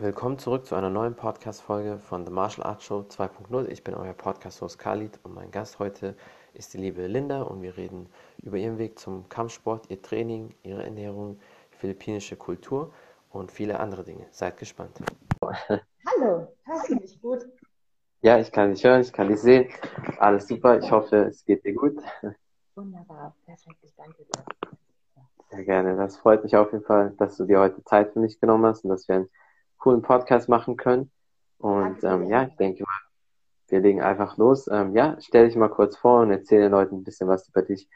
Willkommen zurück zu einer neuen Podcast-Folge von The Martial Arts Show 2.0. Ich bin euer Podcast-Host Khalid und mein Gast heute ist die liebe Linda und wir reden über ihren Weg zum Kampfsport, ihr Training, ihre Ernährung, philippinische Kultur und viele andere Dinge. Seid gespannt. Hallo, hörst du mich gut? Ja, ich kann dich hören, ich kann dich sehen. Alles super, ich hoffe, es geht dir gut. Wunderbar, perfekt, ich danke dir. Sehr gerne, das freut mich auf jeden Fall, dass du dir heute Zeit für mich genommen hast und dass wir ein coolen Podcast machen können. Und ähm, ja, ich denke mal, wir legen einfach los. Ähm, ja, stell dich mal kurz vor und erzähle den Leuten ein bisschen was über dich,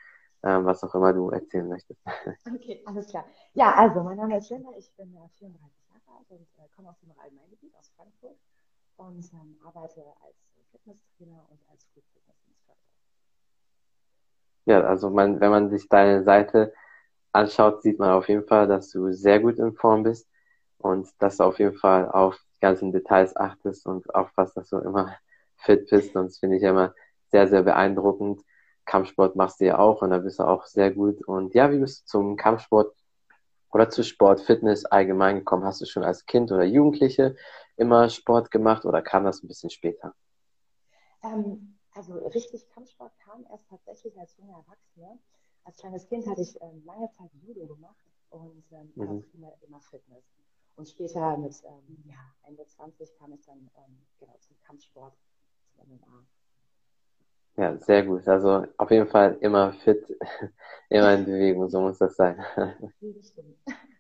ähm, was auch immer du erzählen möchtest. Okay, alles klar. Ja, also mein Name ist Linda, ich bin äh, 34 Jahre alt und äh, komme aus dem Rhein-Main-Gebiet, aus Frankfurt und ähm, arbeite als Fitnesstrainer und als Group Fitness Instructor. Ja, also man, wenn man sich deine Seite anschaut, sieht man auf jeden Fall, dass du sehr gut in Form bist und dass du auf jeden Fall auf die ganzen Details achtest und aufpasst, dass du immer fit bist. Und das finde ich immer sehr, sehr beeindruckend. Kampfsport machst du ja auch und da bist du auch sehr gut. Und ja, wie bist du zum Kampfsport oder zu Sport, Fitness allgemein gekommen? Hast du schon als Kind oder Jugendliche immer Sport gemacht oder kam das ein bisschen später? Ähm, also richtig Kampfsport kam erst tatsächlich als junger Erwachsener. Als kleines Kind hatte ich ähm, lange Zeit Judo gemacht und ähm, mhm. immer, immer Fitness. Und später mit ähm, ja, Ende 20 kam ich dann ähm, genau zum Kampfsport, zum MMA. Ja, sehr gut. Also auf jeden Fall immer fit, immer in Bewegung, so muss das sein.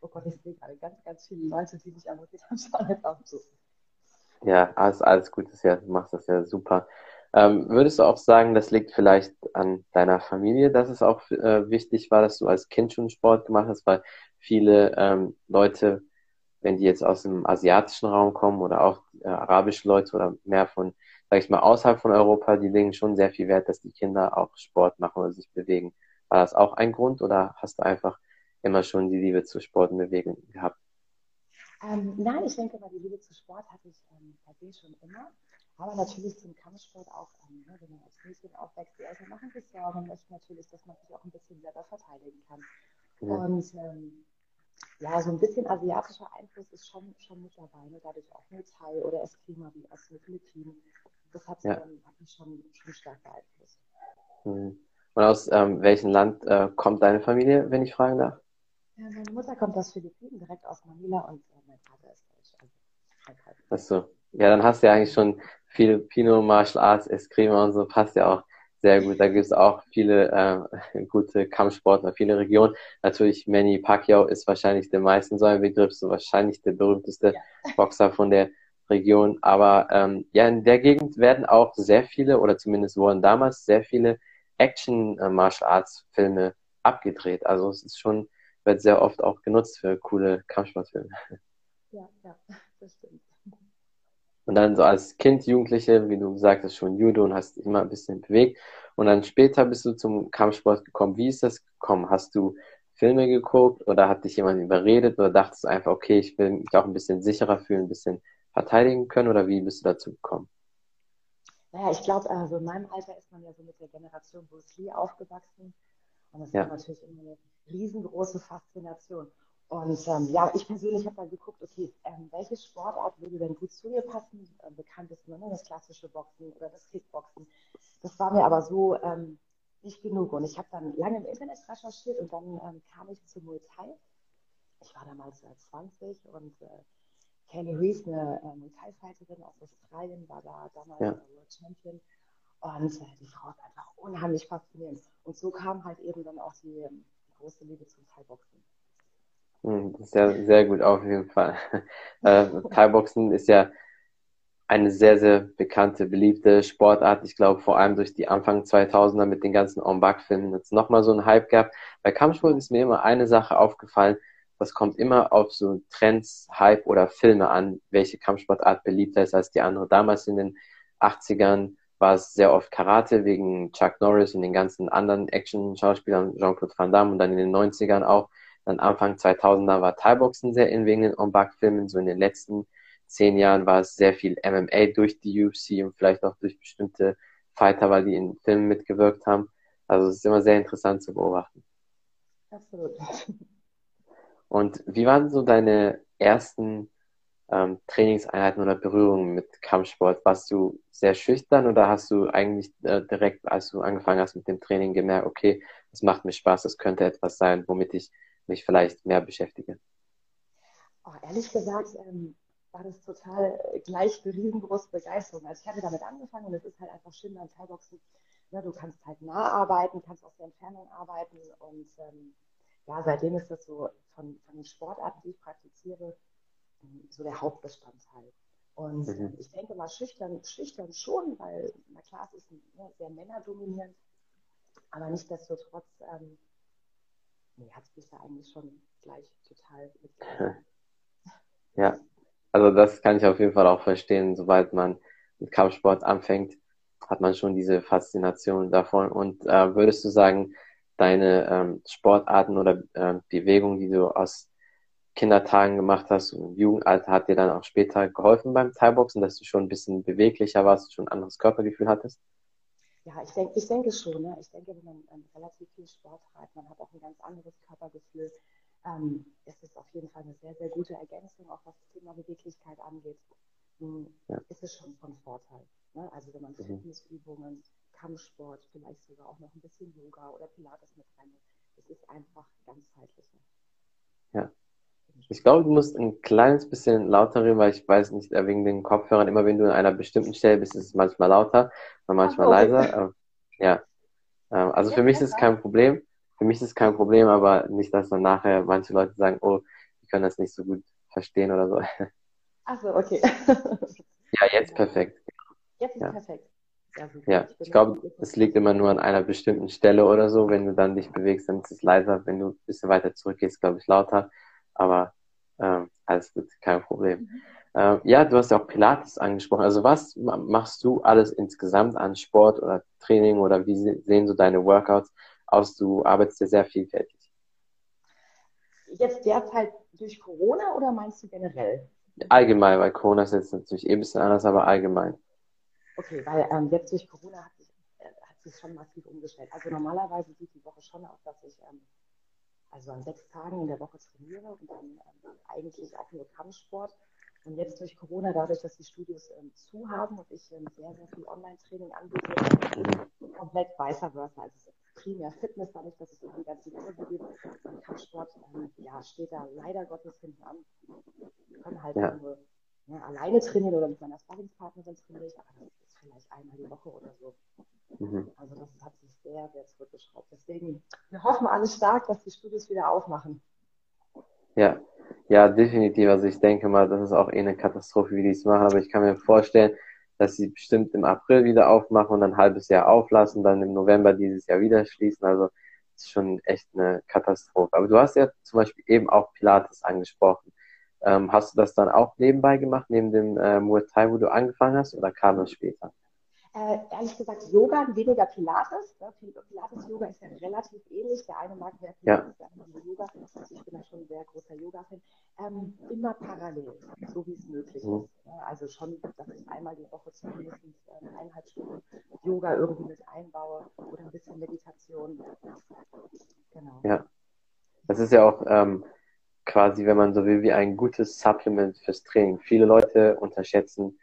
Oh Gott, ich sehe gerade ganz, ganz viele Leute, die mich abonniert haben, schauen jetzt auch zu. Ja, alles, alles gut ist ja, du machst das ja super. Ähm, würdest du auch sagen, das liegt vielleicht an deiner Familie, dass es auch äh, wichtig war, dass du als Kind schon Sport gemacht hast, weil viele ähm, Leute wenn die jetzt aus dem asiatischen Raum kommen oder auch äh, arabische Leute oder mehr von, sag ich mal, außerhalb von Europa, die legen schon sehr viel Wert, dass die Kinder auch Sport machen oder sich bewegen. War das auch ein Grund oder hast du einfach immer schon die Liebe zu Sport und Bewegung gehabt? Ähm, nein, ich denke mal, die Liebe zu Sport hatte ich ähm, se schon immer. Aber natürlich zum Kampfsport auch, ähm, ne, wenn man als Mädchen aufwächst, die Eltern machen sich Sorgen und möchten natürlich, dass man sich auch ein bisschen selber verteidigen kann. Mhm. Und ähm, ja, so ein bisschen asiatischer Einfluss ist schon, schon mit dabei. Ne? Dadurch auch Muay Thai oder Eskrima wie aus den Philippinen. Das hat, ja. ähm, hat mich schon, schon stark beeinflusst. Mhm. Und aus ähm, welchem Land äh, kommt deine Familie, wenn ich fragen darf? Ja, meine Mutter kommt aus Philippinen, direkt aus Manila und äh, mein Vater ist Deutsch. Also, Achso. Ja, dann hast du ja eigentlich schon Filipino, Martial Arts, Eskrima und so, passt ja auch sehr gut. Da gibt es auch viele äh, gute Kampfsportler, viele Regionen. Natürlich Manny Pacquiao ist wahrscheinlich der meisten so ein Begriff, so wahrscheinlich der berühmteste ja. Boxer von der Region. Aber ähm, ja, in der Gegend werden auch sehr viele, oder zumindest wurden damals sehr viele Action-Martial-Arts-Filme abgedreht. Also es ist schon, wird sehr oft auch genutzt für coole Kampfsportfilme. Ja, ja, das stimmt. Und dann so als Kind, Jugendliche, wie du gesagt hast, schon Judo und hast immer ein bisschen bewegt. Und dann später bist du zum Kampfsport gekommen. Wie ist das gekommen? Hast du Filme geguckt oder hat dich jemand überredet oder dachtest du einfach, okay, ich will mich auch ein bisschen sicherer fühlen, ein bisschen verteidigen können oder wie bist du dazu gekommen? Naja, ich glaube, also in meinem Alter ist man ja so mit der Generation Bruce Lee aufgewachsen. Und das ja. war natürlich immer eine riesengroße Faszination. Und ähm, ja, ich persönlich habe dann geguckt, okay, ähm, welche Sportart würde denn gut zu mir passen? Ähm, bekannt ist nur ne, das klassische Boxen oder das Kickboxen. Das war mir aber so ähm, nicht genug. Und ich habe dann lange im Internet recherchiert und dann ähm, kam ich zu Muay Thai. Ich war damals äh, 20 und äh, Kelly Reese, eine äh, Muay Thai-Fighterin aus Australien, war da damals ja. World Champion. Und äh, die Frau ist einfach unheimlich faszinierend. Und so kam halt eben dann auch die, ähm, die große Liebe zum Thai-Boxen. Hm, ja sehr gut auf jeden Fall. Äh, Thai-Boxen ist ja eine sehr, sehr bekannte, beliebte Sportart. Ich glaube, vor allem durch die Anfang 2000er mit den ganzen On-Back-Filmen hat es nochmal so einen Hype gehabt. Bei Kampfsport ist mir immer eine Sache aufgefallen. Das kommt immer auf so Trends, Hype oder Filme an, welche Kampfsportart beliebter ist als die andere. Damals in den 80ern war es sehr oft Karate wegen Chuck Norris und den ganzen anderen Action-Schauspielern, Jean-Claude Van Damme und dann in den 90ern auch dann Anfang 2000er war Thai-Boxen sehr in wegen den On-Back-Filmen. So in den letzten zehn Jahren war es sehr viel MMA durch die UFC und vielleicht auch durch bestimmte Fighter, weil die in Filmen mitgewirkt haben. Also es ist immer sehr interessant zu beobachten. Absolut. Und wie waren so deine ersten ähm, Trainingseinheiten oder Berührungen mit Kampfsport? Warst du sehr schüchtern oder hast du eigentlich äh, direkt, als du angefangen hast mit dem Training, gemerkt, okay, das macht mir Spaß, das könnte etwas sein, womit ich mich vielleicht mehr beschäftige? Oh, ehrlich gesagt, ähm, war das total gleich eine riesengroße Begeisterung. Also ich hatte damit angefangen und es ist halt einfach schön beim Thai-Boxen. Ne, du kannst halt nah arbeiten, kannst aus der Entfernung arbeiten und ähm, ja, seitdem ist das so von, von den Sportarten, die ich praktiziere, so der Hauptbestandteil. Und mhm. ich denke mal schüchtern, schüchtern schon, weil, na klar, es ist ne, sehr männerdominierend, aber nichtsdestotrotz ähm, nee, hat es bisher eigentlich schon gleich total. Ja, also das kann ich auf jeden Fall auch verstehen. Sobald man mit Kampfsport anfängt, hat man schon diese Faszination davon. Und äh, würdest du sagen, deine ähm, Sportarten oder äh, Bewegungen, die du aus Kindertagen gemacht hast und Jugendalter, hat dir dann auch später geholfen beim Thai-Boxen, dass du schon ein bisschen beweglicher warst, schon ein anderes Körpergefühl hattest? Ja, ich denke, ich denke schon. Ne? Ich denke, wenn man ähm, relativ viel Sport treibt, man hat auch ein ganz anderes Körpergefühl. Ähm, es ist auf jeden Fall eine sehr, sehr gute Ergänzung, auch was das Thema Beweglichkeit angeht. Ähm, ja. Ist es schon von Vorteil. Ne? Also wenn man mhm. Fitnessübungen, Kampfsport, vielleicht sogar auch noch ein bisschen Yoga oder Pilates mit rein. Es ist einfach ganzheitlicher. Ja. Ich glaube, du musst ein kleines bisschen lauter reden, weil ich weiß nicht, äh, wegen den Kopfhörern, immer wenn du an einer bestimmten Stelle bist, ist es manchmal lauter, manchmal okay. leiser. Ja. Ähm, also für mich ist es kein Problem. Für mich ist es kein Problem, aber nicht, dass dann nachher manche Leute sagen, oh, die können das nicht so gut verstehen oder so. Achso, okay. Ja, jetzt perfekt. Jetzt ist ja. perfekt. Ja, ja, ich glaube, es liegt immer nur an einer bestimmten Stelle oder so. Wenn du dann dich bewegst, dann ist es leiser. Wenn du ein bisschen weiter zurückgehst, glaube ich, lauter. Aber ähm, alles gut, kein Problem. Ähm, ja, du hast ja auch Pilates angesprochen. Also was machst du alles insgesamt an Sport oder Training oder wie sehen so deine Workouts aus? Du arbeitest ja sehr vielfältig. Jetzt derzeit durch Corona oder meinst du generell? Allgemein, weil Corona ist jetzt natürlich eh ein bisschen anders, aber allgemein. Okay, weil ähm, jetzt durch Corona hat sich, äh, hat sich schon massiv umgestellt. Also normalerweise sieht die Woche schon aus, dass ich ähm, also an sechs Tagen in der Woche trainiere und dann ähm, eigentlich auch nur Kampfsport. Und jetzt durch Corona, dadurch, dass die Studios ähm, zu haben und ich ähm, sehr, sehr viel Online-Training anbiete, komplett vice versa. Also primär Fitness, dadurch, dass es um die ganze Kurse geht. Und Kampfsport ähm, ja, steht da leider Gottes hinten an. Ich kann halt ja. nur ja, alleine trainieren oder mit meiner Sparringspartnerin trainiere ich, aber das vielleicht einmal die Woche oder so. Mhm. Also das hat sich sehr, sehr zurückgeschraubt. Deswegen, wir hoffen alle stark, dass die Studios wieder aufmachen. Ja, ja, definitiv. Also ich denke mal, das ist auch eh eine Katastrophe, wie die es machen. Aber ich kann mir vorstellen, dass sie bestimmt im April wieder aufmachen und dann ein halbes Jahr auflassen, dann im November dieses Jahr wieder schließen. Also das ist schon echt eine Katastrophe. Aber du hast ja zum Beispiel eben auch Pilates angesprochen. Ähm, hast du das dann auch nebenbei gemacht, neben dem äh, Muay Thai, wo du angefangen hast, oder kam das später? Äh, ehrlich gesagt, Yoga, weniger Pilates. Ne? Pilates-Yoga ist ja relativ ähnlich. Der eine mag mehr Pilates, ja. der andere Yoga. Ich bin da schon ein sehr großer Yoga-Fan. Ähm, immer parallel, so wie es möglich mhm. ist. Ne? Also schon, dass ich einmal die Woche zumindest äh, eineinhalb Stunden Yoga irgendwie mit einbaue oder ein bisschen Meditation. Genau. Ja. Das ist ja auch ähm, quasi, wenn man so will, wie ein gutes Supplement fürs Training. Viele Leute unterschätzen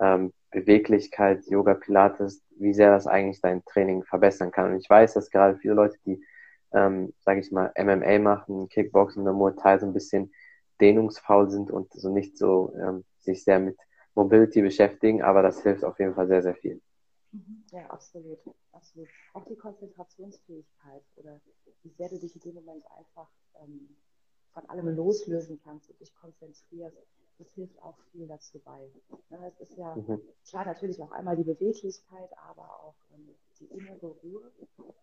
ähm, Beweglichkeit, Yoga, Pilates, wie sehr das eigentlich dein Training verbessern kann. Und ich weiß, dass gerade viele Leute, die, ähm, sage ich mal, MMA machen, Kickboxen oder Muay Thai so ein bisschen dehnungsfaul sind und so nicht so ähm, sich sehr mit Mobility beschäftigen, aber das hilft auf jeden Fall sehr, sehr viel. Mhm. Ja, absolut, absolut. Auch die Konzentrationsfähigkeit oder wie sehr du dich in dem Moment einfach ähm, von allem loslösen kannst und dich konzentrierst, das hilft auch viel dazu bei. Es ist ja mhm. klar natürlich auch einmal die Beweglichkeit, aber auch ähm, die innere Ruhe,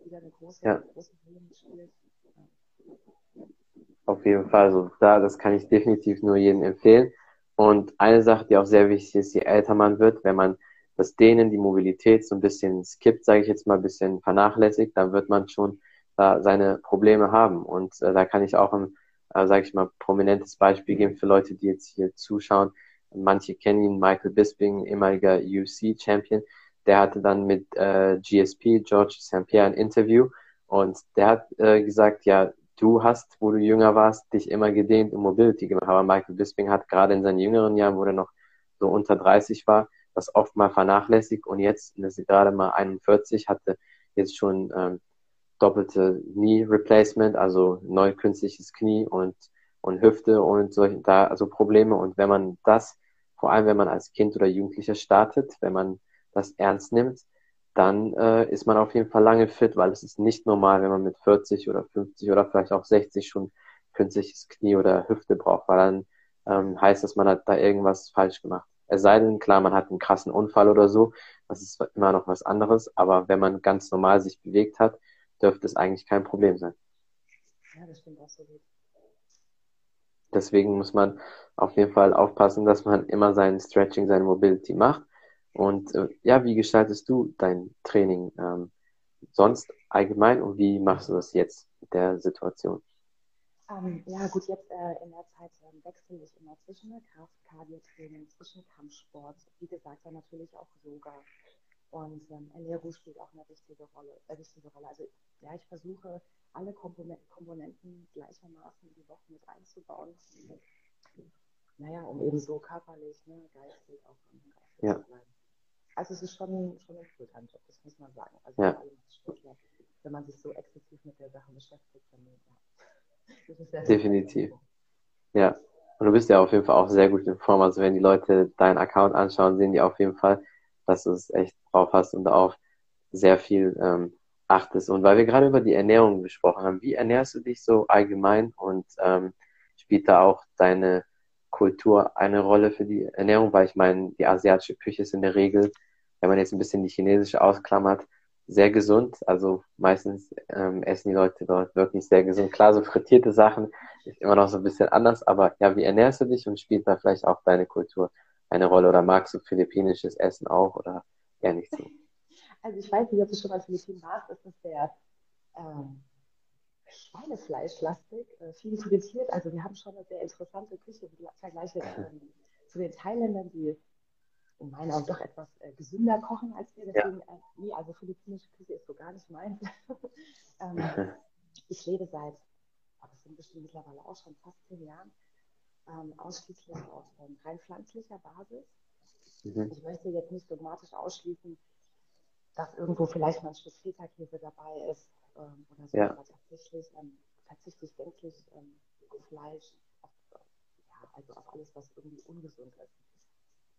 die da eine große, ja. große Rolle spielt. Auf jeden Fall, also da, das kann ich definitiv nur jedem empfehlen. Und eine Sache, die auch sehr wichtig ist, je älter man wird, wenn man das Dehnen, die Mobilität so ein bisschen skippt, sage ich jetzt mal, ein bisschen vernachlässigt, dann wird man schon da seine Probleme haben. Und äh, da kann ich auch ein äh, sage ich mal, prominentes Beispiel geben für Leute, die jetzt hier zuschauen. Manche kennen ihn, Michael Bisping, ehemaliger UFC-Champion. Der hatte dann mit äh, GSP, George St. Pierre, ein Interview und der hat äh, gesagt, ja, du hast, wo du jünger warst, dich immer gedehnt und Mobility gemacht. Aber Michael Bisping hat gerade in seinen jüngeren Jahren, wo er noch so unter 30 war, das oft mal vernachlässigt und jetzt, das ist gerade mal 41, hatte jetzt schon ähm, doppelte Knee Replacement, also neu künstliches Knie und, und Hüfte und solche, da, also Probleme. Und wenn man das, vor allem wenn man als Kind oder Jugendlicher startet, wenn man das ernst nimmt, dann äh, ist man auf jeden Fall lange fit, weil es ist nicht normal, wenn man mit 40 oder 50 oder vielleicht auch 60 schon künstliches Knie oder Hüfte braucht, weil dann ähm, heißt das, man hat da irgendwas falsch gemacht. Es sei denn, klar, man hat einen krassen Unfall oder so, das ist immer noch was anderes, aber wenn man ganz normal sich bewegt hat, dürfte es eigentlich kein Problem sein. Ja, das stimmt absolut. Deswegen muss man auf jeden Fall aufpassen, dass man immer sein Stretching, seine Mobility macht. Und äh, ja, wie gestaltest du dein Training ähm, sonst allgemein und wie machst du das jetzt mit der Situation? Ähm, ja, gut, jetzt äh, in der Zeit ähm, wechsle ich immer zwischen Kraft, Cardio-Training, zwischen Kampfsport, wie gesagt, dann natürlich auch Yoga. Und ähm, Ernährung spielt auch eine wichtige Rolle, äh, wichtige Rolle. Also ja, ich versuche alle Komponenten, gleichermaßen in die Woche mit einzubauen. Naja, um eben so körperlich, ne, geistig auch geistig ja. zu bleiben. Also es ist schon, schon ein Fulltime-Job, das muss man sagen. Also ja. Sportler, wenn man sich so exzessiv mit der Sache beschäftigt, dann ja. Definitiv. Ja. Und du bist ja auf jeden Fall auch sehr gut in Form. Also wenn die Leute deinen Account anschauen, sehen die auf jeden Fall, dass du es echt drauf hast und auch sehr viel ähm, achtest. Und weil wir gerade über die Ernährung gesprochen haben, wie ernährst du dich so allgemein und ähm, spielt da auch deine Kultur eine Rolle für die Ernährung? Weil ich meine, die asiatische Küche ist in der Regel, wenn man jetzt ein bisschen die chinesische ausklammert, sehr gesund. Also meistens ähm, essen die Leute dort wirklich sehr gesund. Klar, so frittierte Sachen ist immer noch so ein bisschen anders, aber ja, wie ernährst du dich und spielt da vielleicht auch deine Kultur eine Rolle? Oder magst du philippinisches Essen auch oder eher nicht so? Also ich weiß nicht, ob du schon mal Philippinen warst, das ist sehr ähm, Schweinefleischlastig, äh, viel frittiert. Also wir haben schon eine sehr interessante Küche im Vergleich ähm, zu den Thailändern, die in meinen Augen doch etwas äh, gesünder kochen als wir. Deswegen, ja. äh, nee, also philippinische Küche ist so gar nicht meins. ähm, ich lebe seit, aber es sind bestimmt mittlerweile auch schon fast zehn Jahren, ähm, ausschließlich auf ähm, rein pflanzlicher Basis. Mhm. Ich möchte jetzt nicht dogmatisch ausschließen, dass irgendwo vielleicht mal ein Stück Feta-Käse dabei ist ähm, oder so, ja. aber tatsächlich ähm, verzichte ich gänzlich ähm, auf Fleisch, auf, ja, also auf alles, was irgendwie ungesund ist.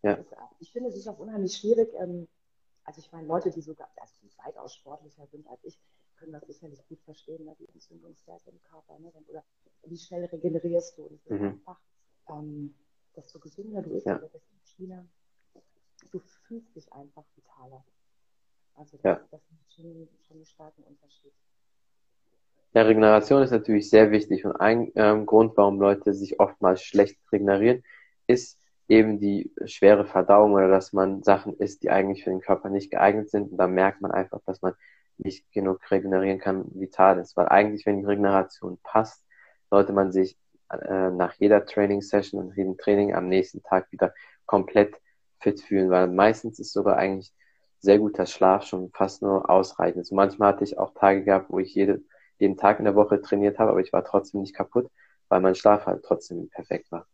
Ja. Ist, ich finde es ist auch unheimlich schwierig. Ähm, also ich meine, Leute, die sogar also die weitaus sportlicher sind als ich, können das sicherlich gut verstehen, ne? die Entzündungswerte im Körper. Ne? Oder wie schnell regenerierst du? Und es ist mhm. einfach, ähm, desto gesünder du bist, ja. desto cleaner, du fühlst dich einfach vitaler. Also das, ja. das ist schon, schon einen starken Unterschied. Ja, Regeneration ist natürlich sehr wichtig und ein ähm, Grund, warum Leute sich oftmals schlecht regenerieren, ist, eben die schwere Verdauung oder dass man Sachen isst, die eigentlich für den Körper nicht geeignet sind. Und da merkt man einfach, dass man nicht genug regenerieren kann, vital ist. Weil eigentlich, wenn die Regeneration passt, sollte man sich äh, nach jeder Training-Session und jedem Training am nächsten Tag wieder komplett fit fühlen, weil meistens ist sogar eigentlich sehr guter Schlaf schon fast nur ausreichend. Also manchmal hatte ich auch Tage gehabt, wo ich jede, jeden Tag in der Woche trainiert habe, aber ich war trotzdem nicht kaputt, weil mein Schlaf halt trotzdem perfekt war.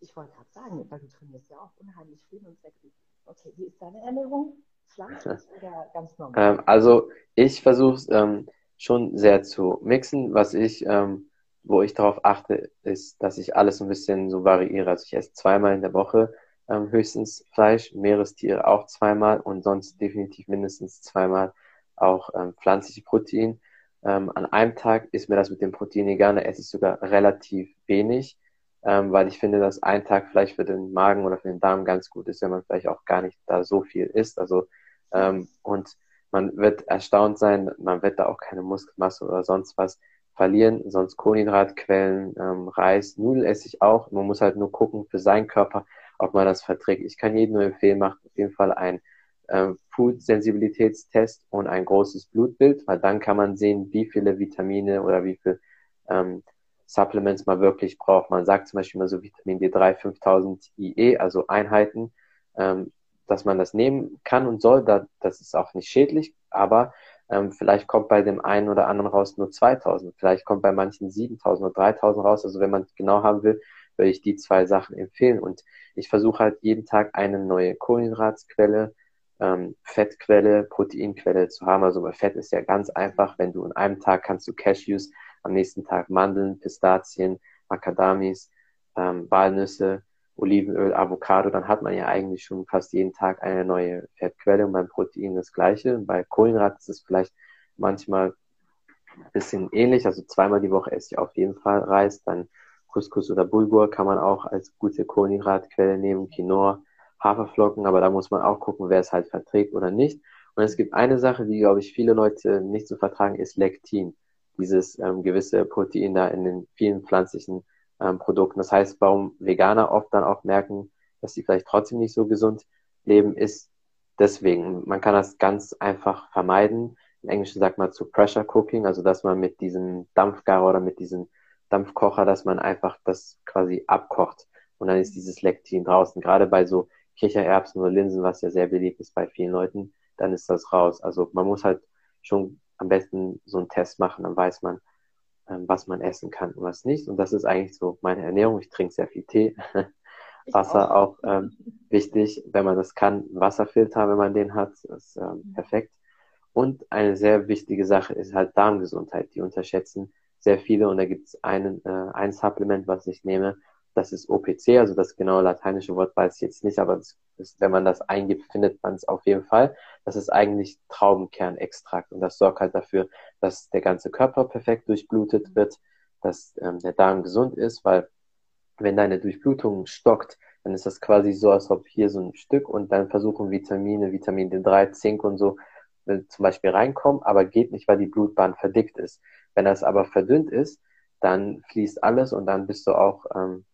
Ich wollte gerade sagen, weil du trainierst ja auch unheimlich viel und sehr gut. Okay, wie ist deine Ernährung? Pflanzlich oder ganz normal? Ähm, also ich versuche es ähm, schon sehr zu mixen. Was ich, ähm, wo ich darauf achte, ist, dass ich alles ein bisschen so variiere. Also ich esse zweimal in der Woche ähm, höchstens Fleisch, Meerestiere auch zweimal und sonst definitiv mindestens zweimal auch ähm, pflanzliche Protein. Ähm, an einem Tag ist mir das mit dem Protein egal, da esse ich sogar relativ wenig ähm, weil ich finde, dass ein Tag vielleicht für den Magen oder für den Darm ganz gut ist, wenn man vielleicht auch gar nicht da so viel isst. Also ähm, und man wird erstaunt sein, man wird da auch keine Muskelmasse oder sonst was verlieren, sonst Kohlenhydratquellen, ähm, Reis, Nudeln esse ich auch. Man muss halt nur gucken für seinen Körper, ob man das verträgt. Ich kann jedem nur empfehlen, macht auf jeden Fall ein ähm, Food-Sensibilitätstest und ein großes Blutbild, weil dann kann man sehen, wie viele Vitamine oder wie viel ähm, Supplements man wirklich braucht. Man sagt zum Beispiel mal so Vitamin D3 5000 IE, also Einheiten, ähm, dass man das nehmen kann und soll. Da, das ist auch nicht schädlich, aber Ähm, vielleicht kommt bei dem einen oder anderen raus nur 2000, vielleicht kommt bei manchen 7000 oder 3000 raus. Also wenn man genau haben will, würde ich die zwei Sachen empfehlen. Und ich versuche halt jeden Tag eine neue Kohlenhydratsquelle, ähm, Fettquelle, Proteinquelle zu haben. Also bei Fett ist ja ganz einfach, wenn du in einem Tag kannst du Cashews, am nächsten Tag Mandeln, Pistazien, Macadamis, ähm, Walnüsse, Olivenöl, Avocado, dann hat man ja eigentlich schon fast jeden Tag eine neue Fettquelle und beim Protein das gleiche. Und bei Kohlenhydraten ist es vielleicht manchmal ein bisschen ähnlich. Also zweimal die Woche esse ich auf jeden Fall Reis, dann Couscous oder Bulgur kann man auch als gute Kohlenhydratquelle nehmen, Quinoa, Haferflocken, aber da muss man auch gucken, wer es halt verträgt oder nicht. Und es gibt eine Sache, die, glaube ich, viele Leute nicht zu so vertragen, ist Lektin. Dieses ähm, gewisse Protein da in den vielen pflanzlichen ähm, Produkten. Das heißt, warum Veganer oft dann auch merken, dass sie vielleicht trotzdem nicht so gesund leben, ist deswegen. Man kann das ganz einfach vermeiden. Im Englischen sagt man zu Pressure Cooking, also dass man mit diesem Dampfgarer oder mit diesem Dampfkocher, dass man einfach das quasi abkocht und dann ist dieses Lektin draußen. Gerade bei so Kichererbsen oder Linsen, was ja sehr beliebt ist bei vielen Leuten, dann ist das raus. Also man muss halt schon am besten so einen Test machen, dann weiß man, ähm, was man essen kann und was nicht. Und das ist eigentlich so meine Ernährung. Ich trinke sehr viel Tee. Wasser auch, auch ähm, wichtig, wenn man das kann. Wasserfilter, wenn man den hat, ist ähm, mhm. perfekt. Und eine sehr wichtige Sache ist halt Darmgesundheit. Die unterschätzen sehr viele und da gibt es einen, äh, ein Supplement, was ich nehme. Das ist OPC, also das genaue lateinische Wort weiß ich jetzt nicht, aber das ist, wenn man das eingibt, findet man es auf jeden Fall. Das ist eigentlich Traubenkernextrakt und das sorgt halt dafür, dass der ganze Körper perfekt durchblutet wird, dass ähm, der Darm gesund ist, weil wenn deine Durchblutung stockt, dann ist das quasi so, als ob hier so ein Stück und dann versuchen Vitamine, Vitamin D3, Zink und so äh, zum Beispiel reinkommen, aber geht nicht, weil die Blutbahn verdickt ist. Wenn das aber verdünnt ist, dann fließt alles und dann bist du auch, ähm,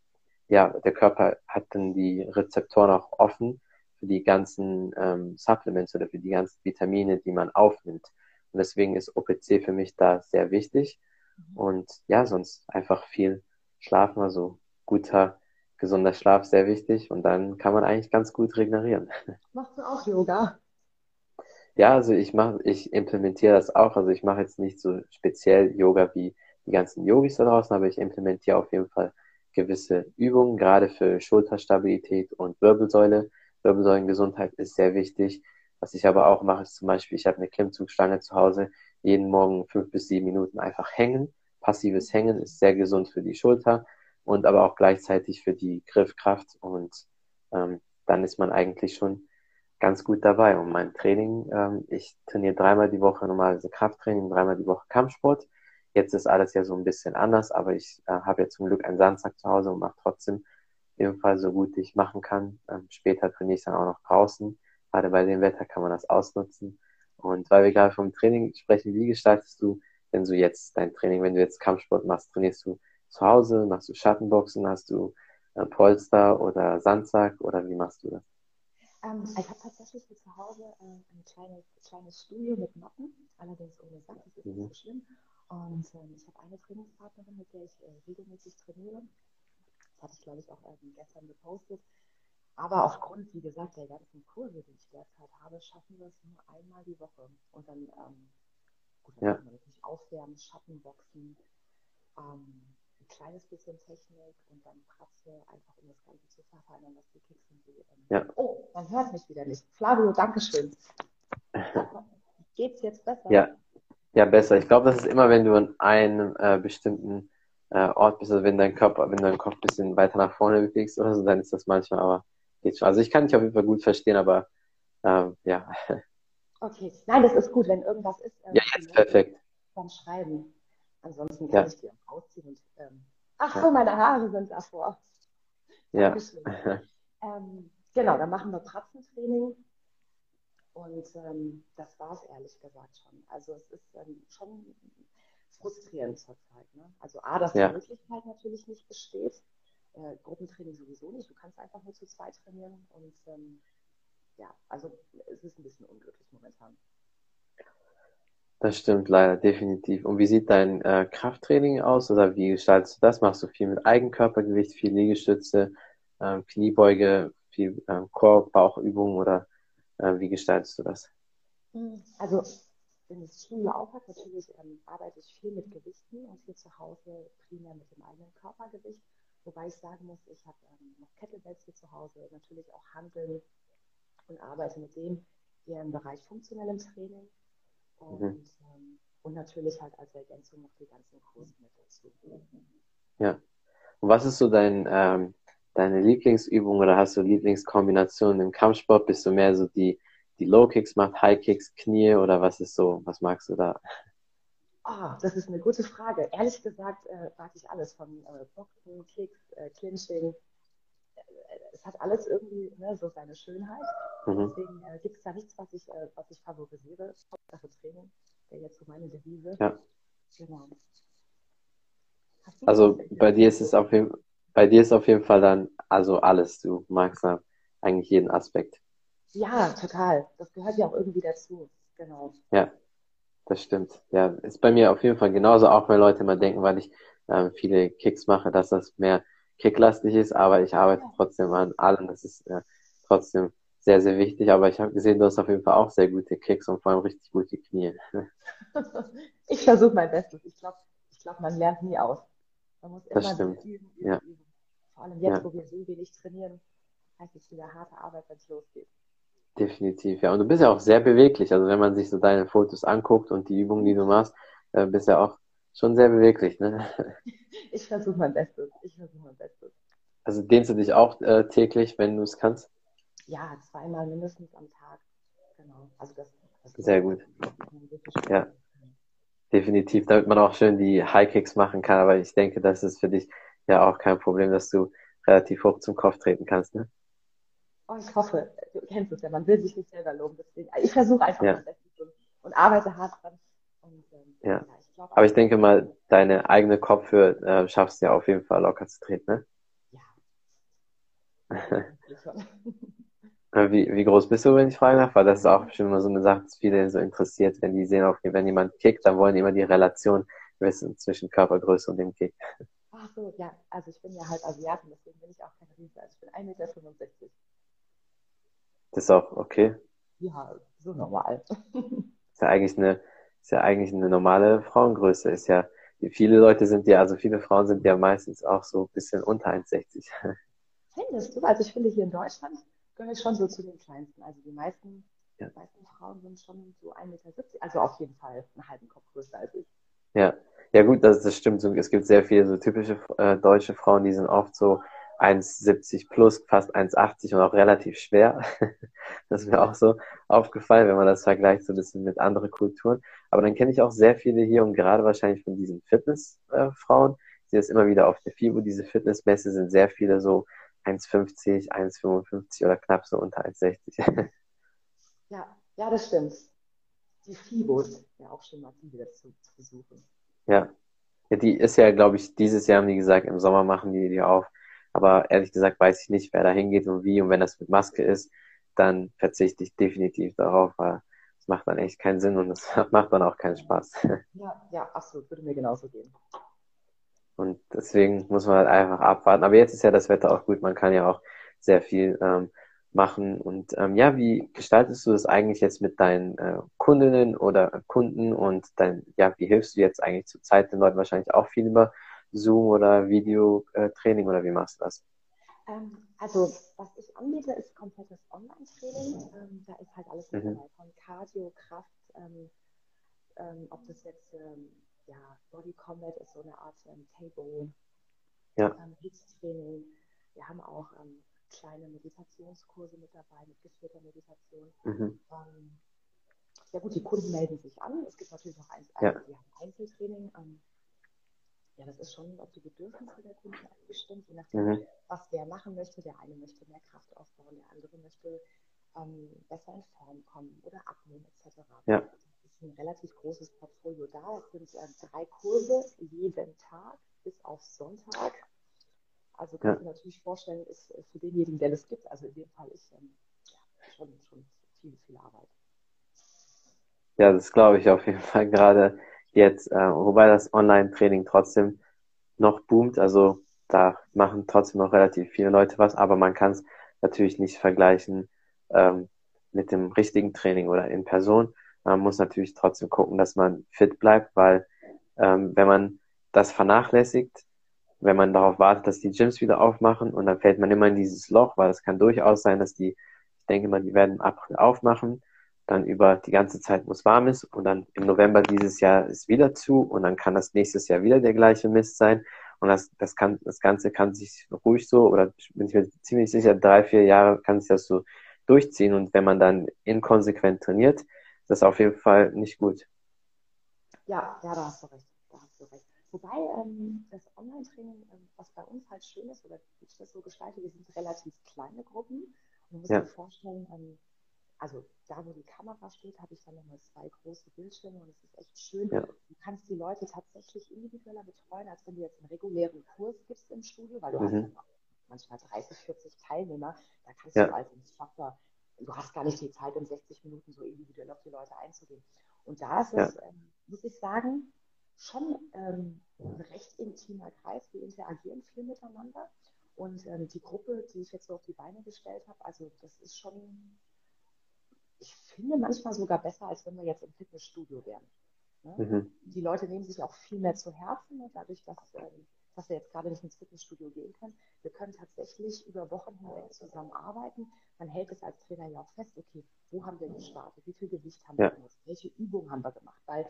ja, der Körper hat dann die Rezeptoren auch offen für die ganzen ähm, Supplements oder für die ganzen Vitamine, die man aufnimmt. Und deswegen ist OPC für mich da sehr wichtig. Mhm. Und ja, sonst einfach viel schlafen, also guter, gesunder Schlaf sehr wichtig. Und dann kann man eigentlich ganz gut regenerieren. Machst du auch Yoga? Ja, also ich mache, ich implementiere das auch. Also ich mache jetzt nicht so speziell Yoga wie die ganzen Yogis da draußen, aber ich implementiere auf jeden Fall gewisse Übungen, gerade für Schulterstabilität und Wirbelsäule. Wirbelsäulengesundheit ist sehr wichtig. Was ich aber auch mache, ist zum Beispiel, ich habe eine Klimmzugstange zu Hause, jeden Morgen fünf bis sieben Minuten einfach hängen. Passives Hängen ist sehr gesund für die Schulter und aber auch gleichzeitig für die Griffkraft und ähm, dann ist man eigentlich schon ganz gut dabei. Und mein Training, ähm, ich trainiere dreimal die Woche normalerweise Krafttraining, dreimal die Woche Kampfsport. Jetzt ist alles ja so ein bisschen anders, aber ich äh, habe ja zum Glück einen Sandsack zu Hause und mache trotzdem ebenfalls so gut wie ich machen kann. Ähm, später trainiere ich dann auch noch draußen. Gerade bei dem Wetter kann man das ausnutzen. Und weil wir gerade vom Training sprechen, wie gestaltest du denn so jetzt dein Training, wenn du jetzt Kampfsport machst? Trainierst du zu Hause, machst du Schattenboxen, hast du äh, Polster oder Sandsack oder wie machst du das? Ähm, ich habe tatsächlich hier zu Hause äh, ein kleines, kleines Studio mit Matten, allerdings ohne Sack, das ist nicht so mhm. schlimm. Und ähm, ich habe eine Trainingspartnerin, mit der ich äh, regelmäßig trainiere. Das hatte ich, glaube ich, auch ähm, gestern gepostet. Aber aufgrund, wie gesagt, der ganzen Kurse, die ich derzeit habe, schaffen wir es nur einmal die Woche. Und dann, ähm, gut, dann ja. kann man wirklich aufwärmen, Schattenboxen, ähm, kleines bisschen Technik und dann Pratze, einfach um das Ganze zu verfeinern, was die und die. Ähm, ja. Oh, man hört mich wieder nicht. Flavio, Dankeschön. Geht's jetzt besser? Ja, ja besser. Ich glaube, das ist immer, wenn du an einem äh, bestimmten äh, Ort bist, also wenn dein Körper, wenn dein Kopf ein bisschen weiter nach vorne bewegst oder so, dann ist das manchmal aber geht schon. Also ich kann dich auf jeden Fall gut verstehen, aber ähm, ja. Okay, nein, das ist gut, wenn irgendwas ist. Ähm, ja, jetzt perfekt. Dann schreiben. Ansonsten kann ja. ich die auch ausziehen und ähm, ach so, meine Haare sind davor. Ja. ähm, genau, dann machen wir Pratzentraining. Und ähm, das war es ehrlich gesagt schon. Also es ist ähm, schon frustrierend zurzeit. Ne? Also A, dass ja. die Möglichkeit natürlich nicht besteht. Äh, Gruppentraining sowieso nicht. Du kannst einfach nur zu zweit trainieren. Und ähm, ja, also es ist ein bisschen unglücklich momentan. Das stimmt leider, definitiv. Und wie sieht dein äh, Krafttraining aus oder wie gestaltest du das? Machst du viel mit Eigenkörpergewicht, viel Liegestütze, äh, Kniebeuge, viel äh, Core, Bauchübungen oder äh, wie gestaltest du das? Hm, also wenn das Studio aufhat, natürlich ähm, arbeite ich viel mit Gewichten und hier zu Hause primär mit dem eigenen Körpergewicht. Wobei ich sagen muss, ich habe ähm, noch Kettlebells hier zu Hause, natürlich auch Handeln und arbeite mit dem eher im Bereich funktionellem Training. Und, mhm. ähm, und natürlich halt als Ergänzung noch die ganzen Kurse mit dazu. Ja. Und was ist so dein, ähm, deine Lieblingsübung oder hast du Lieblingskombinationen im Kampfsport? Bist du mehr so die, die Low Kicks macht, High Kicks, Knie oder was ist so, was magst du da? Ah, oh, das ist eine gute Frage. Ehrlich gesagt äh, mag ich alles von äh, Boxen, Kicks, äh, Clinching. Äh, es hat alles irgendwie ne, so seine Schönheit. Mhm. Deswegen äh, gibt es da nichts, was ich, äh, was ich favorisiere. Hauptsache Training wäre jetzt so meine Devise. Ja. Genau. Also bei dir ist es auf jeden bei dir ist auf jeden Fall dann also alles. Du magst dann eigentlich jeden Aspekt. Ja, total. Das gehört ja auch irgendwie dazu. Genau. Ja, das stimmt. Ja, ist bei mir auf jeden Fall genauso, auch wenn Leute immer denken, weil ich ähm, viele Kicks mache, dass das mehr kicklastig ist, aber ich arbeite trotzdem an allem. Das ist äh, trotzdem sehr, sehr wichtig. Aber ich habe gesehen, du hast auf jeden Fall auch sehr gute Kicks und vor allem richtig gute Knie. ich versuche mein Bestes. Ich glaube, ich glaub, man lernt nie aus. Man muss immer das stimmt. üben, üben, ja. üben. Vor allem jetzt, ja. wo wir so wenig trainieren, heißt es wieder harte Arbeit, wenn es losgeht. Definitiv, ja. Und du bist ja auch sehr beweglich. Also wenn man sich so deine Fotos anguckt und die Übungen, die du machst, äh, bist ja auch schon sehr beweglich, ne? Ich versuche mein Bestes. Ich versuche mein Bestes. Also dehnst du dich auch äh, täglich, wenn du es kannst? Ja, zweimal mindestens am Tag. Genau. Also das, das sehr gut. Ja. Definitiv, damit man auch schön die High Kicks machen kann. Aber ich denke, das ist für dich ja auch kein Problem, dass du relativ hoch zum Kopf treten kannst, ne? Oh, ich hoffe, du kennst es ja, man will sich nicht selber loben. Deswegen, ich versuche einfach ja. das Beste und, und, arbeite hart dran. Und, ähm, ja. ja ich glaub, Aber ich denke mal, deine eigene Kopfhöhe äh, schaffst du ja auf jeden Fall locker zu treten, ne? Ja. Äh, wie, wie groß bist du, wenn ich fragen darf? Weil das ist auch bestimmt immer so eine Sache, dass viele so interessiert, wenn die sehen, okay, wenn jemand kickt, dann wollen die immer die Relation wissen zwischen Körpergröße und dem Kick. Ach so, ja, also ich bin ja halt Asiatin, deswegen bin ich auch kein Riese. Also ich bin 1,65 Meter. Das ist auch okay. Ja, so normal. ist ja eigentlich eine, ist ja eigentlich eine normale Frauengröße. Ist ja, viele Leute sind ja, also viele Frauen sind ja meistens auch so ein bisschen unter 1,60. Findest du? Also ich finde hier in Deutschland gehöre ich schon so zu den kleinsten. Also die meisten, ja. die meisten Frauen sind schon so 1,70 Meter, also auf jeden Fall einen halben Kopf größer als ich. Ja, ja gut, das, das stimmt. Es gibt sehr viele so typische äh, deutsche Frauen, die sind oft so 1,70 plus, fast 1,80 und auch relativ schwer. das ist mir auch so aufgefallen, wenn man das vergleicht so ein bisschen mit anderen Kulturen. Aber dann kenne ich auch sehr viele hier und gerade wahrscheinlich von diesen Fitnessfrauen, äh, die das immer wieder auf der FIBO, diese Fitnessmesse sind sehr viele so 1,50, 1,55 oder knapp so unter 1,60. ja, ja, das stimmt. Die FIBO ist ja auch schon mal die wieder zu, zu besuchen. Ja. ja. Die ist ja, glaube ich, dieses Jahr, wie gesagt, im Sommer machen die die auf. Aber ehrlich gesagt weiß ich nicht, wer da hingeht und wie. Und wenn das mit Maske ist, dann verzichte ich definitiv darauf, weil macht dann echt keinen Sinn und es macht dann auch keinen Spaß. Ja, ja, absolut. Würde mir genauso gehen. Und deswegen muss man halt einfach abwarten. Aber jetzt ist ja das Wetter auch gut. Man kann ja auch sehr viel ähm, machen. Und ähm, ja, wie gestaltest du das eigentlich jetzt mit deinen äh, Kundinnen oder Kunden und dein, ja, wie hilfst du jetzt eigentlich zur Zeit den Leuten wahrscheinlich auch viel über Zoom oder Videotraining oder wie machst du das? Ähm, also, was ich anbiete, ist komplettes Online-Training. Ähm, da ist halt alles mit mhm. dabei, von Cardio, Kraft, ähm, ähm, ob das jetzt ähm, ja, Body Combat ist, so eine Art Table, ja. Training. Wir haben auch kleine Meditationskurse mit dabei, mit geführter Meditation. Mhm. ja gut, die Kunden melden sich an. Es gibt natürlich noch ein, ja. ein Einzeltraining. Ja, das ist schon auf die Bedürfnisse der Kunden abgestimmt, je nachdem, mhm. was wer machen möchte. Der eine möchte mehr Kraft aufbauen, der andere möchte ähm, besser in Form kommen oder abnehmen etc. Ja. Das ist ein relativ großes Portfolio da. Es sind äh, drei Kurse jeden Tag bis auf Sonntag. Also kann ja. ich mir natürlich vorstellen, ist für denjenigen, der das gibt, also in dem Fall ist ähm, ja, schon, schon viel, viel Arbeit. Ja, das glaube ich auf jeden Fall gerade jetzt, äh, wobei das Online-Training trotzdem noch boomt, also da machen trotzdem noch relativ viele Leute was, aber man kann es natürlich nicht vergleichen ähm, mit dem richtigen Training oder in Person. Man muss natürlich trotzdem gucken, dass man fit bleibt, weil ähm, wenn man das vernachlässigt, wenn man darauf wartet, dass die Gyms wieder aufmachen und dann fällt man immer in dieses Loch, weil es kann durchaus sein, dass die, ich denke mal, die werden im April aufmachen, dann über die ganze Zeit, wo es warm ist und dann im November dieses Jahr ist wieder zu und dann kann das nächstes Jahr wieder der gleiche Mist sein und das, das kann, das Ganze kann sich ruhig so oder bin ich mir ziemlich sicher, drei, vier Jahre kann sich das so durchziehen und wenn man dann inkonsequent trainiert, das ist auf jeden Fall nicht gut. Ja, ja, da hast du recht. Da hast du recht. Wobei ähm, das Online-Training, ähm, was bei uns halt schön ist, oder ich das so gestalte, wir sind relativ kleine Gruppen. Und man muss ja. sich vorstellen, ähm, also da, wo die Kamera steht, habe ich dann nochmal zwei große Bildschirme und es ist echt schön. Ja. Du kannst die Leute tatsächlich individueller betreuen, als wenn du jetzt einen regulären Kurs gibst im Studio, weil du mhm. hast dann manchmal 30, 40 Teilnehmer. Da kannst ja. du als Instructor, du hast gar nicht die Zeit, in 60 Minuten so individuell auf die Leute einzugehen. Und da ist es, ähm, muss ich sagen, schon ähm, ein recht intimer Kreis. Wir interagieren viel miteinander. Und ähm, die Gruppe, die ich jetzt so auf die Beine gestellt habe, also das ist schon, ich finde manchmal sogar besser, als wenn wir jetzt im Fitnessstudio wären. Ne? Mhm. Die Leute nehmen sich auch viel mehr zu Herzen, ne? dadurch, dass, ähm, dass wir jetzt gerade nicht ins Fitnessstudio gehen können. Wir können tatsächlich über Wochen hinweg zusammenarbeiten. Man hält es als Trainer ja auch fest, okay, wo haben wir gestartet, wie viel Gewicht haben ja. wir genutzt, welche Übungen haben wir gemacht, weil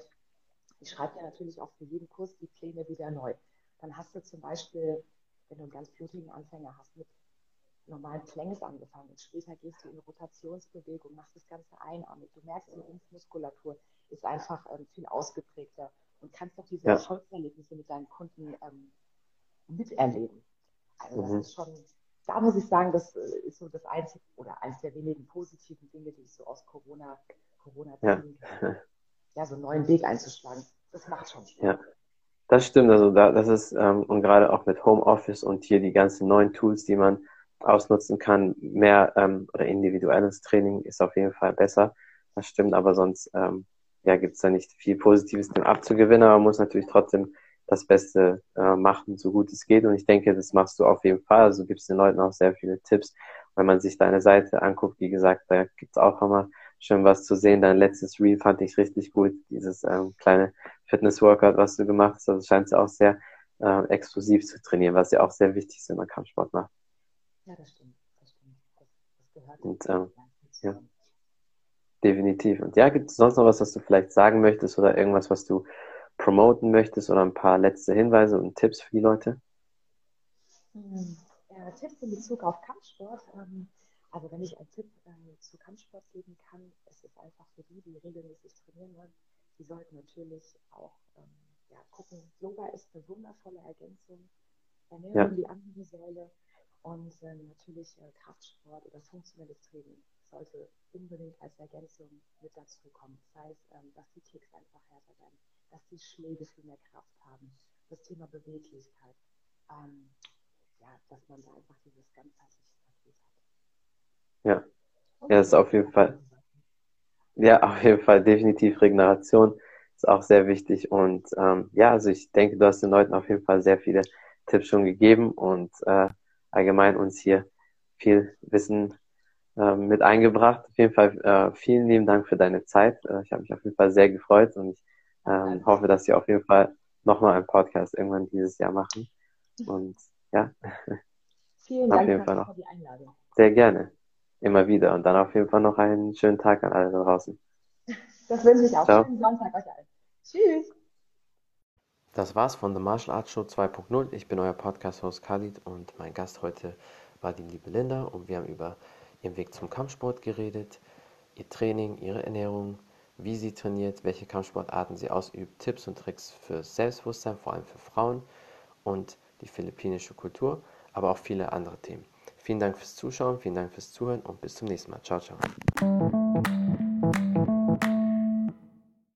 ich schreibe ja natürlich auch für jeden Kurs die Pläne wieder neu. Dann hast du zum Beispiel, wenn du einen ganz blutigen Anfänger hast, mit normalen Planks angefangen und später gehst du in Rotationsbewegung, machst das Ganze einarmig. Du merkst, die Rumpfmuskulatur ist einfach ähm, viel ausgeprägter und kannst auch diese ja. Erfolgserlebnisse mit deinen Kunden ähm, miterleben. Also das mhm. ist schon, da muss ich sagen, das äh, ist so das einzige oder eines der wenigen positiven Dinge, die ich so aus Corona, Corona ziehen kann. ja, so einen neuen Weg einzuschlagen. Das macht schon Spaß. Ja. Das stimmt, also da, das ist, ähm, und gerade auch mit Homeoffice und hier die ganzen neuen Tools, die man ausnutzen kann, mehr ähm, oder individuelles Training ist auf jeden Fall besser. Das stimmt, aber sonst ähm, ja, gibt es da nicht viel Positives dem abzugewinnen, aber man muss natürlich trotzdem das Beste äh, machen, so gut es geht. Und ich denke, das machst du auf jeden Fall. Also du gibst den Leuten auch sehr viele Tipps. Wenn man sich deine Seite anguckt, wie gesagt, da gibt es auch immer schön was zu sehen. Dein letztes Reel fand ich richtig gut. Dieses ähm, kleine Fitness-Workout, was du gemacht hast. Also scheint ja auch sehr äh, exklusiv zu trainieren, was ja auch sehr wichtig ist, wenn man Kampfsport macht. Ja, das stimmt. Das, stimmt. das, das gehört Und, ähm, ja. Definitiv. Und ja, gibt es sonst noch was, was du vielleicht sagen möchtest oder irgendwas, was du promoten möchtest oder ein paar letzte Hinweise und Tipps für die Leute? Hm, ja, Tipps in Bezug auf Kampfsport. Ähm, also wenn ich einen Tipp äh, zu Kampfsport geben kann, ist es einfach für die, die regelmäßig trainieren wollen, die sollten natürlich auch ähm, ja, gucken, Yoga ist eine wundervolle Ergänzung, Ernährung ja. die andere Säule und äh, natürlich äh, Kraftsport oder funktionelles Training sollte unbedingt als Ergänzung mit dazu kommen. Das heißt, ähm, dass die Kicks einfach härter werden, dass die Schläge viel mehr Kraft haben, das Thema Beweglichkeit, ähm, ja, dass man da einfach dieses ganzheitliche ja. Ja, das ist auf jeden Fall. Ja, auf jeden Fall definitiv Regeneration ist auch sehr wichtig. Und ähm, ja, also ich denke, du hast den Leuten auf jeden Fall sehr viele Tipps schon gegeben und äh, allgemein uns hier viel Wissen äh, mit eingebracht. Auf jeden Fall äh, vielen lieben Dank für deine Zeit. Äh, ich habe mich auf jeden Fall sehr gefreut und ich äh, hoffe, dass wir auf jeden Fall nochmal einen Podcast irgendwann dieses Jahr machen. Und ja. Vielen Dank für die Einladung. Sehr gerne immer wieder. Und dann auf jeden Fall noch einen schönen Tag an alle da draußen. Das wünsche ich auch. Ciao. Schönen Sonntag euch allen. Tschüss. Das war's von The Martial Arts Show 2.0. Ich bin euer Podcast-Host Khalid und mein Gast heute war die liebe Linda und wir haben über ihren Weg zum Kampfsport geredet, ihr Training, ihre Ernährung, wie sie trainiert, welche Kampfsportarten sie ausübt, Tipps und Tricks für Selbstbewusstsein, vor allem für Frauen und die philippinische Kultur, aber auch viele andere Themen. Vielen Dank fürs Zuschauen, vielen Dank fürs Zuhören und bis zum nächsten Mal. Ciao, ciao.